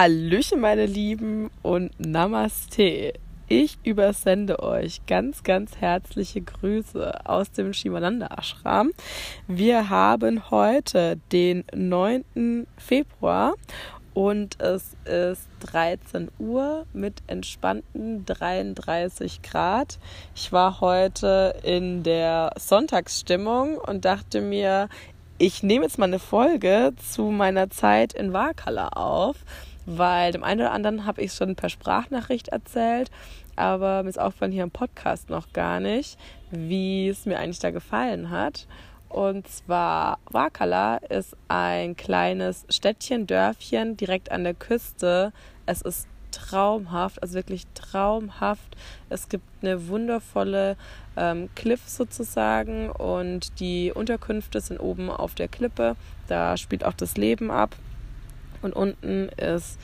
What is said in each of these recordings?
Hallöchen, meine Lieben und Namaste. Ich übersende euch ganz, ganz herzliche Grüße aus dem Shivananda Ashram. Wir haben heute den 9. Februar und es ist 13 Uhr mit entspannten 33 Grad. Ich war heute in der Sonntagsstimmung und dachte mir, ich nehme jetzt mal eine Folge zu meiner Zeit in Wakala auf, weil dem einen oder anderen habe ich schon per Sprachnachricht erzählt, aber mir ist aufgefallen hier im Podcast noch gar nicht, wie es mir eigentlich da gefallen hat. Und zwar Wakala ist ein kleines Städtchen, Dörfchen direkt an der Küste. Es ist traumhaft, also wirklich traumhaft. Es gibt eine wundervolle ähm, Cliff sozusagen und die Unterkünfte sind oben auf der Klippe. Da spielt auch das Leben ab. Und unten ist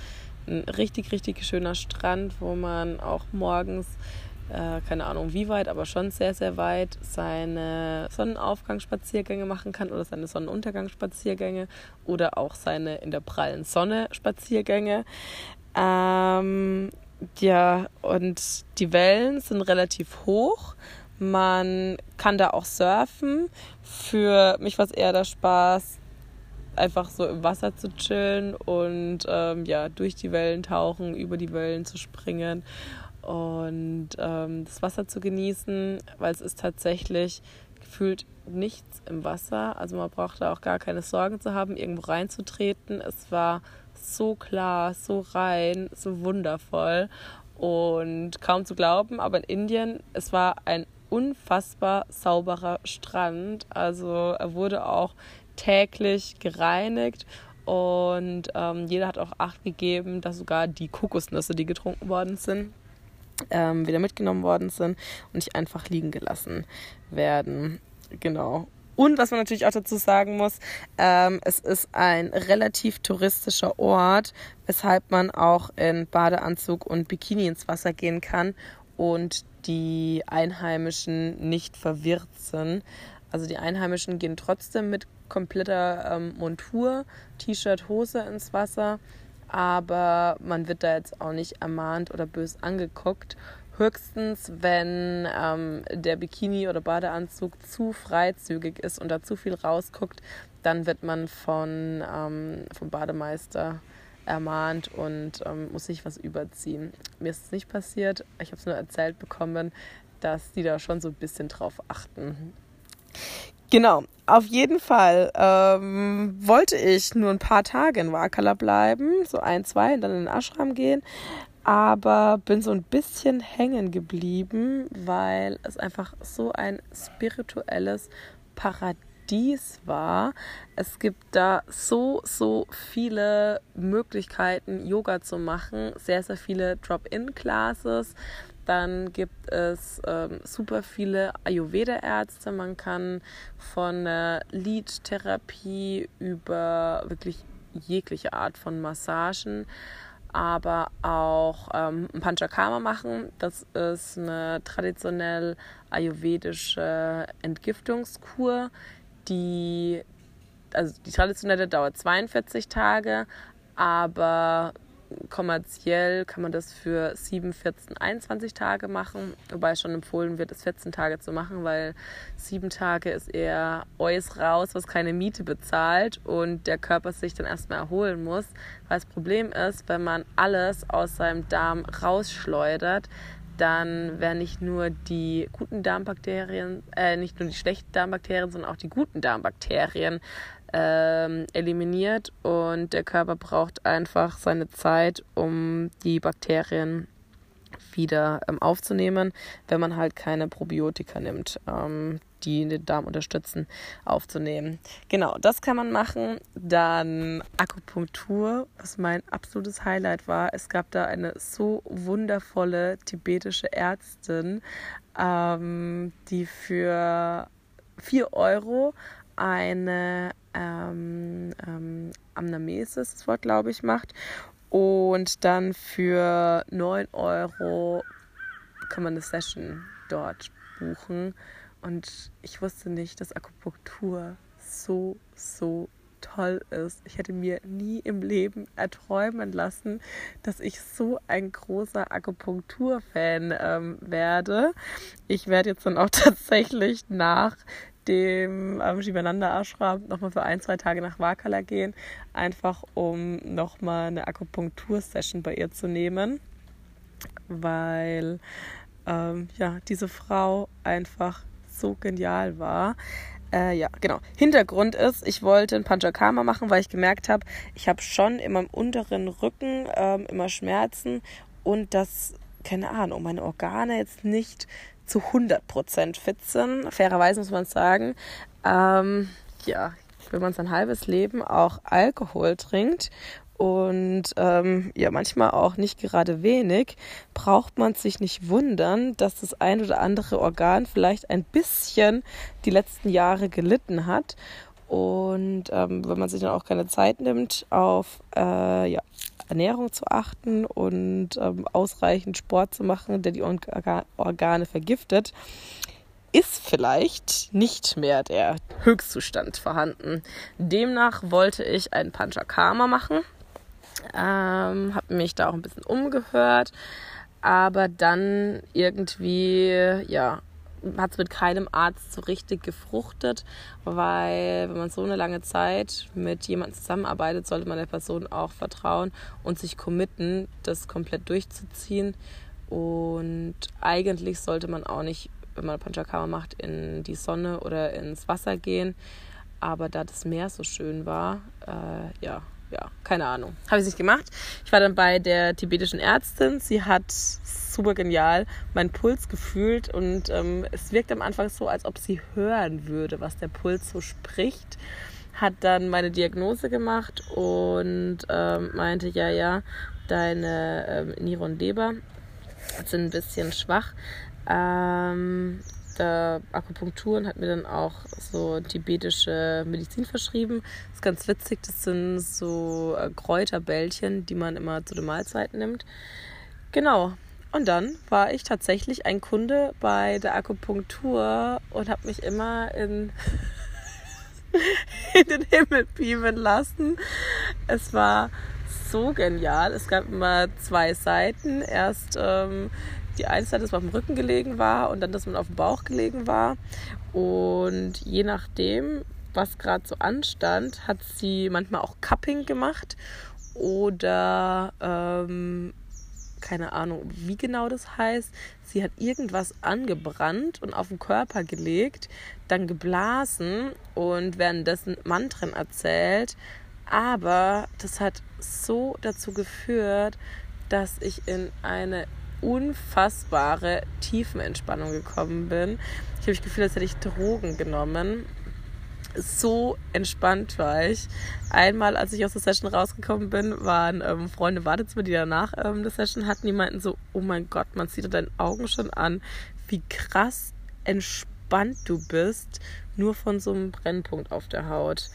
ein richtig, richtig schöner Strand, wo man auch morgens, äh, keine Ahnung wie weit, aber schon sehr, sehr weit, seine Sonnenaufgangsspaziergänge machen kann oder seine Sonnenuntergangsspaziergänge oder auch seine in der prallen Sonne Spaziergänge. Ähm, ja, und die Wellen sind relativ hoch. Man kann da auch surfen. Für mich war es eher der Spaß, einfach so im Wasser zu chillen und ähm, ja, durch die Wellen tauchen, über die Wellen zu springen und ähm, das Wasser zu genießen, weil es ist tatsächlich gefühlt nichts im Wasser. Also man braucht da auch gar keine Sorgen zu haben, irgendwo reinzutreten. Es war so klar, so rein, so wundervoll und kaum zu glauben, aber in Indien, es war ein unfassbar sauberer Strand. Also er wurde auch täglich gereinigt und ähm, jeder hat auch Acht gegeben, dass sogar die Kokosnüsse, die getrunken worden sind, ähm, wieder mitgenommen worden sind und nicht einfach liegen gelassen werden. Genau. Und was man natürlich auch dazu sagen muss, ähm, es ist ein relativ touristischer Ort, weshalb man auch in Badeanzug und Bikini ins Wasser gehen kann und die Einheimischen nicht verwirrt sind. Also die Einheimischen gehen trotzdem mit kompletter ähm, Montur, T-Shirt, Hose ins Wasser, aber man wird da jetzt auch nicht ermahnt oder bös angeguckt. Höchstens, wenn ähm, der Bikini oder Badeanzug zu freizügig ist und da zu viel rausguckt, dann wird man von, ähm, vom Bademeister ermahnt und ähm, muss sich was überziehen. Mir ist es nicht passiert. Ich habe es nur erzählt bekommen, dass die da schon so ein bisschen drauf achten. Genau, auf jeden Fall ähm, wollte ich nur ein paar Tage in Wakala bleiben, so ein, zwei, und dann in den Ashram gehen aber bin so ein bisschen hängen geblieben, weil es einfach so ein spirituelles Paradies war. Es gibt da so, so viele Möglichkeiten, Yoga zu machen, sehr, sehr viele Drop-in-Classes. Dann gibt es ähm, super viele Ayurveda-Ärzte. Man kann von äh, Liedtherapie über wirklich jegliche Art von Massagen aber auch ähm, Panchakarma machen. Das ist eine traditionell ayurvedische Entgiftungskur, die also die traditionelle dauert 42 Tage, aber kommerziell kann man das für 7, 14, 21 Tage machen, wobei schon empfohlen wird, es 14 Tage zu machen, weil 7 Tage ist eher Eus raus, was keine Miete bezahlt und der Körper sich dann erstmal erholen muss. Weil das Problem ist, wenn man alles aus seinem Darm rausschleudert, dann werden nicht nur die guten Darmbakterien, äh, nicht nur die schlechten Darmbakterien, sondern auch die guten Darmbakterien ähm, eliminiert. Und der Körper braucht einfach seine Zeit, um die Bakterien wieder ähm, aufzunehmen, wenn man halt keine Probiotika nimmt, ähm, die den Darm unterstützen, aufzunehmen. Genau, das kann man machen. Dann Akupunktur, was mein absolutes Highlight war. Es gab da eine so wundervolle tibetische Ärztin, ähm, die für 4 Euro eine ähm, ähm, Amnamesis, das Wort glaube ich, macht. Und dann für 9 Euro kann man eine Session dort buchen. Und ich wusste nicht, dass Akupunktur so, so toll ist. Ich hätte mir nie im Leben erträumen lassen, dass ich so ein großer Akupunktur-Fan ähm, werde. Ich werde jetzt dann auch tatsächlich nach dem ähm, Shivananda Ashram nochmal für ein, zwei Tage nach Wakala gehen, einfach um nochmal eine Akupunktur-Session bei ihr zu nehmen, weil ähm, ja, diese Frau einfach so genial war. Äh, ja, genau. Hintergrund ist, ich wollte ein Panchakarma machen, weil ich gemerkt habe, ich habe schon in meinem unteren Rücken ähm, immer Schmerzen und das, keine Ahnung, meine Organe jetzt nicht zu 100% fit sind. Fairerweise muss man sagen. Ähm, ja, wenn man sein halbes Leben auch Alkohol trinkt und ähm, ja manchmal auch nicht gerade wenig, braucht man sich nicht wundern, dass das ein oder andere Organ vielleicht ein bisschen die letzten Jahre gelitten hat. Und ähm, wenn man sich dann auch keine Zeit nimmt, auf äh, ja, Ernährung zu achten und ähm, ausreichend Sport zu machen, der die Organe vergiftet, ist vielleicht nicht mehr der Höchstzustand vorhanden. Demnach wollte ich ein Panchakarma machen, ähm, habe mich da auch ein bisschen umgehört, aber dann irgendwie, ja, hat es mit keinem Arzt so richtig gefruchtet, weil wenn man so eine lange Zeit mit jemandem zusammenarbeitet, sollte man der Person auch vertrauen und sich committen, das komplett durchzuziehen. Und eigentlich sollte man auch nicht, wenn man Panchakarma macht, in die Sonne oder ins Wasser gehen. Aber da das Meer so schön war, äh, ja, ja, keine Ahnung. Habe ich nicht gemacht. Ich war dann bei der tibetischen Ärztin. Sie hat super genial meinen Puls gefühlt und ähm, es wirkt am Anfang so, als ob sie hören würde, was der Puls so spricht. Hat dann meine Diagnose gemacht und ähm, meinte, ja, ja, deine ähm, Niere und Leber sind ein bisschen schwach. Ähm, da Akupunktur und hat mir dann auch so tibetische Medizin verschrieben. Das ist ganz witzig, das sind so äh, Kräuterbällchen, die man immer zu den Mahlzeiten nimmt. Genau. Und dann war ich tatsächlich ein Kunde bei der Akupunktur und habe mich immer in, in den Himmel beamen lassen. Es war so genial. Es gab immer zwei Seiten. Erst ähm, die eine Seite, dass man auf dem Rücken gelegen war und dann, dass man auf dem Bauch gelegen war. Und je nachdem, was gerade so anstand, hat sie manchmal auch Cupping gemacht oder ähm, keine Ahnung, wie genau das heißt. Sie hat irgendwas angebrannt und auf den Körper gelegt, dann geblasen und währenddessen Mantren erzählt. Aber das hat so dazu geführt, dass ich in eine unfassbare Tiefenentspannung gekommen bin. Ich habe das Gefühl, als hätte ich Drogen genommen. So entspannt war ich. Einmal, als ich aus der Session rausgekommen bin, waren ähm, Freunde Wartezimmer, die danach ähm, eine Session hatten, die meinten so, oh mein Gott, man sieht deinen Augen schon an, wie krass entspannt du bist, nur von so einem Brennpunkt auf der Haut.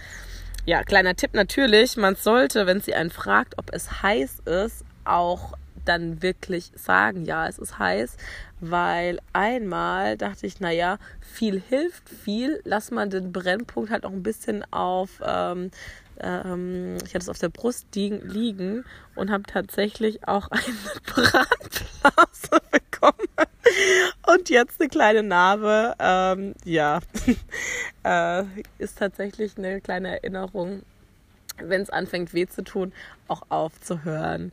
Ja, kleiner Tipp natürlich, man sollte, wenn sie einen fragt, ob es heiß ist, auch dann wirklich sagen, ja, es ist heiß, weil einmal dachte ich, naja, viel hilft viel, lass mal den Brennpunkt halt auch ein bisschen auf, ähm, ähm, ich hatte es auf der Brust liegen, und habe tatsächlich auch eine Brandblase bekommen. Und jetzt eine kleine Narbe, ähm, ja, äh, ist tatsächlich eine kleine Erinnerung, wenn es anfängt weh zu tun, auch aufzuhören.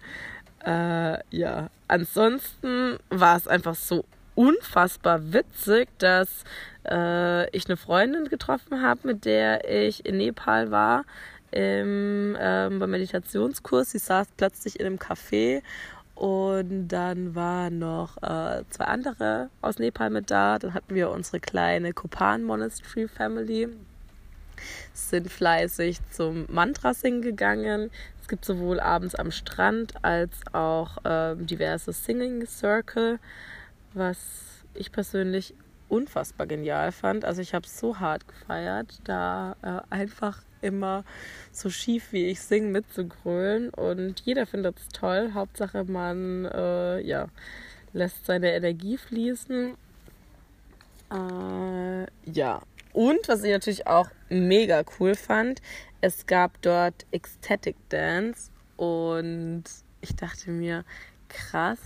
Äh, ja, ansonsten war es einfach so unfassbar witzig, dass äh, ich eine Freundin getroffen habe, mit der ich in Nepal war im, ähm, beim Meditationskurs. Sie saß plötzlich in einem Café und dann waren noch äh, zwei andere aus Nepal mit da. Dann hatten wir unsere kleine Kopan Monastery Family sind fleißig zum Mantra singen gegangen. Es gibt sowohl abends am Strand als auch ähm, diverse Singing Circle, was ich persönlich unfassbar genial fand. Also ich habe es so hart gefeiert, da äh, einfach immer so schief wie ich singe mitzugrölen und jeder findet es toll. Hauptsache man äh, ja, lässt seine Energie fließen. Äh, ja, und was ich natürlich auch mega cool fand. Es gab dort Ecstatic Dance und ich dachte mir, krass,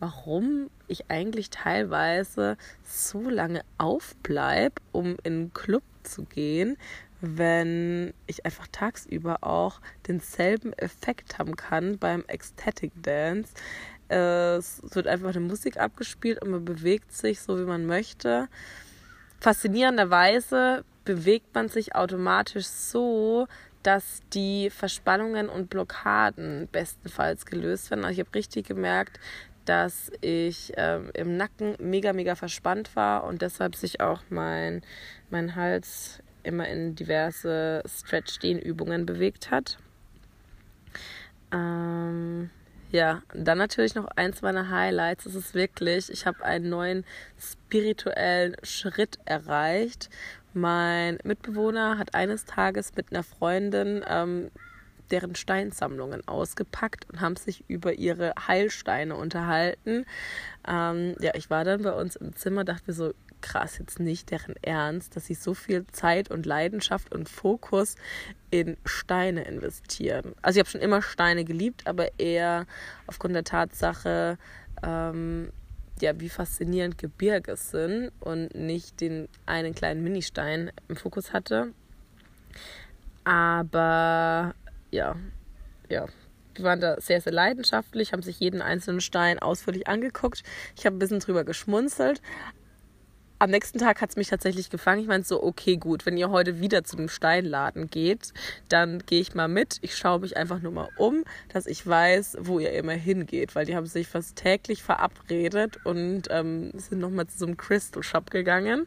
warum ich eigentlich teilweise so lange aufbleibe, um in einen Club zu gehen, wenn ich einfach tagsüber auch denselben Effekt haben kann beim Ecstatic Dance. Es wird einfach eine Musik abgespielt und man bewegt sich so, wie man möchte. Faszinierenderweise bewegt man sich automatisch so, dass die Verspannungen und Blockaden bestenfalls gelöst werden. Also ich habe richtig gemerkt, dass ich ähm, im Nacken mega, mega verspannt war und deshalb sich auch mein, mein Hals immer in diverse Stretch-Dehnübungen bewegt hat. Ähm, ja, dann natürlich noch eins meiner Highlights. Das ist wirklich, ich habe einen neuen spirituellen Schritt erreicht. Mein Mitbewohner hat eines Tages mit einer Freundin ähm, deren Steinsammlungen ausgepackt und haben sich über ihre Heilsteine unterhalten. Ähm, ja, ich war dann bei uns im Zimmer, dachte mir so, krass, jetzt nicht deren Ernst, dass sie so viel Zeit und Leidenschaft und Fokus in Steine investieren. Also ich habe schon immer Steine geliebt, aber eher aufgrund der Tatsache, ähm, ja, wie faszinierend Gebirge sind und nicht den einen kleinen Ministein im Fokus hatte. Aber ja, ja, wir waren da sehr, sehr leidenschaftlich, haben sich jeden einzelnen Stein ausführlich angeguckt. Ich habe ein bisschen drüber geschmunzelt. Am nächsten Tag hat es mich tatsächlich gefangen. Ich meinte so, okay, gut, wenn ihr heute wieder zu dem Steinladen geht, dann gehe ich mal mit. Ich schaue mich einfach nur mal um, dass ich weiß, wo ihr immer hingeht, weil die haben sich fast täglich verabredet und ähm, sind nochmal zu so einem Crystal Shop gegangen.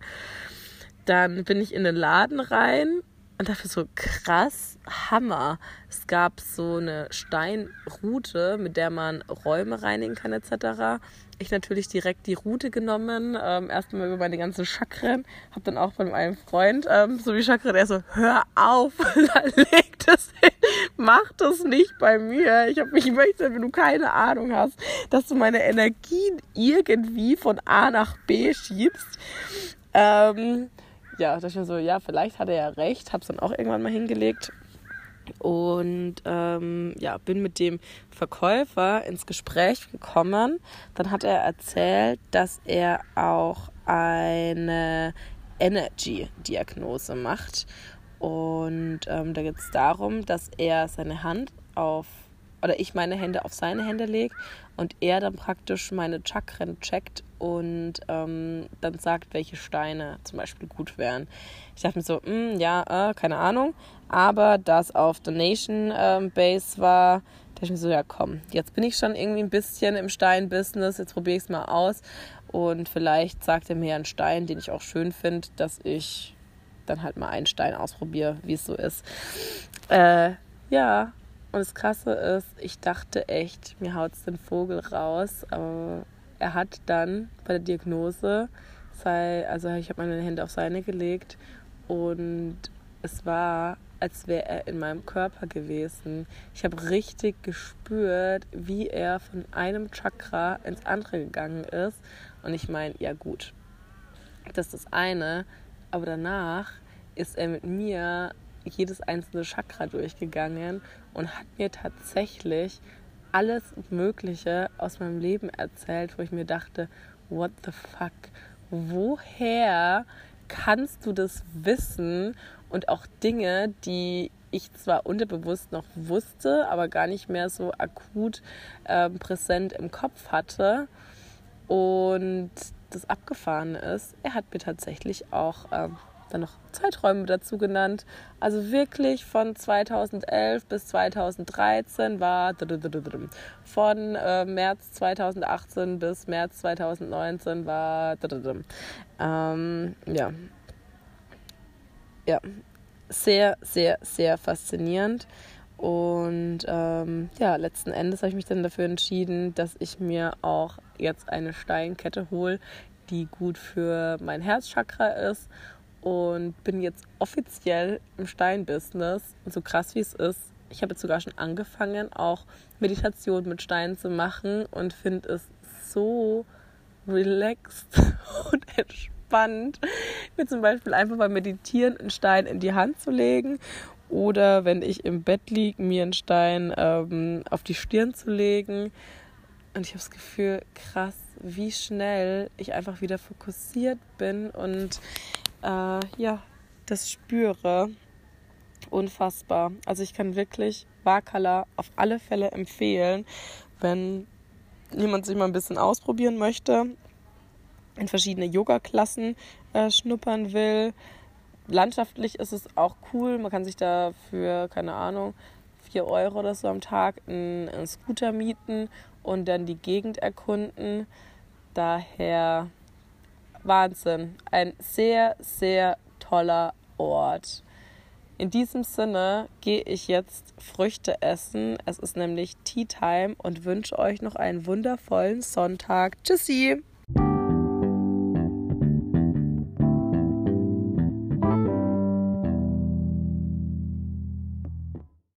Dann bin ich in den Laden rein und dafür so krass, Hammer. Es gab so eine Steinroute, mit der man Räume reinigen kann etc. Ich natürlich direkt die Route genommen, ähm, erstmal über meine ganzen Chakren, hab dann auch bei meinem Freund ähm, so wie Chakren, der so, hör auf, leg das hin, mach das nicht bei mir. Ich, hab, ich möchte, wenn du keine Ahnung hast, dass du meine Energien irgendwie von A nach B schiebst. Ähm, ja, dachte ich mir so, ja, vielleicht hat er ja recht, hab's dann auch irgendwann mal hingelegt und ähm, ja, bin mit dem Verkäufer ins Gespräch gekommen. Dann hat er erzählt, dass er auch eine Energy-Diagnose macht. Und ähm, da geht es darum, dass er seine Hand auf, oder ich meine Hände auf seine Hände lege und er dann praktisch meine Chakren checkt und ähm, dann sagt, welche Steine zum Beispiel gut wären. Ich dachte mir so, mh, hm, ja, äh, keine Ahnung. Aber da es auf Donation ähm, Base war, dachte ich mir so, ja komm, jetzt bin ich schon irgendwie ein bisschen im Stein-Business, jetzt probiere ich es mal aus. Und vielleicht sagt er mir einen Stein, den ich auch schön finde, dass ich dann halt mal einen Stein ausprobiere, wie es so ist. Äh, ja, und das Krasse ist, ich dachte echt, mir haut es den Vogel raus, aber er hat dann bei der Diagnose, sei, also ich habe meine Hände auf seine gelegt und es war, als wäre er in meinem Körper gewesen. Ich habe richtig gespürt, wie er von einem Chakra ins andere gegangen ist. Und ich meine, ja gut, das ist das eine, aber danach ist er mit mir jedes einzelne Chakra durchgegangen und hat mir tatsächlich alles Mögliche aus meinem Leben erzählt, wo ich mir dachte, what the fuck? Woher kannst du das wissen und auch Dinge, die ich zwar unterbewusst noch wusste, aber gar nicht mehr so akut äh, präsent im Kopf hatte. Und das Abgefahrene ist, er hat mir tatsächlich auch äh, dann noch Zeiträume dazu genannt. Also wirklich von 2011 bis 2013 war von äh, März 2018 bis März 2019 war ähm, ja. Ja. Sehr sehr sehr faszinierend. Und ähm, ja letzten Endes habe ich mich dann dafür entschieden, dass ich mir auch jetzt eine Steinkette hole, die gut für mein Herzchakra ist und bin jetzt offiziell im Steinbusiness. Und so krass wie es ist, ich habe jetzt sogar schon angefangen, auch Meditation mit Steinen zu machen und finde es so relaxed und entspannt mir zum Beispiel einfach beim Meditieren einen Stein in die Hand zu legen oder wenn ich im Bett liege, mir einen Stein ähm, auf die Stirn zu legen. Und ich habe das Gefühl, krass, wie schnell ich einfach wieder fokussiert bin und äh, ja, das spüre. Unfassbar. Also ich kann wirklich Wakala auf alle Fälle empfehlen, wenn jemand sich mal ein bisschen ausprobieren möchte, in verschiedene Yoga-Klassen äh, schnuppern will. Landschaftlich ist es auch cool. Man kann sich da für, keine Ahnung, 4 Euro oder so am Tag einen, einen Scooter mieten und dann die Gegend erkunden. Daher Wahnsinn. Ein sehr, sehr toller Ort. In diesem Sinne gehe ich jetzt Früchte essen. Es ist nämlich Tea Time und wünsche euch noch einen wundervollen Sonntag. Tschüssi!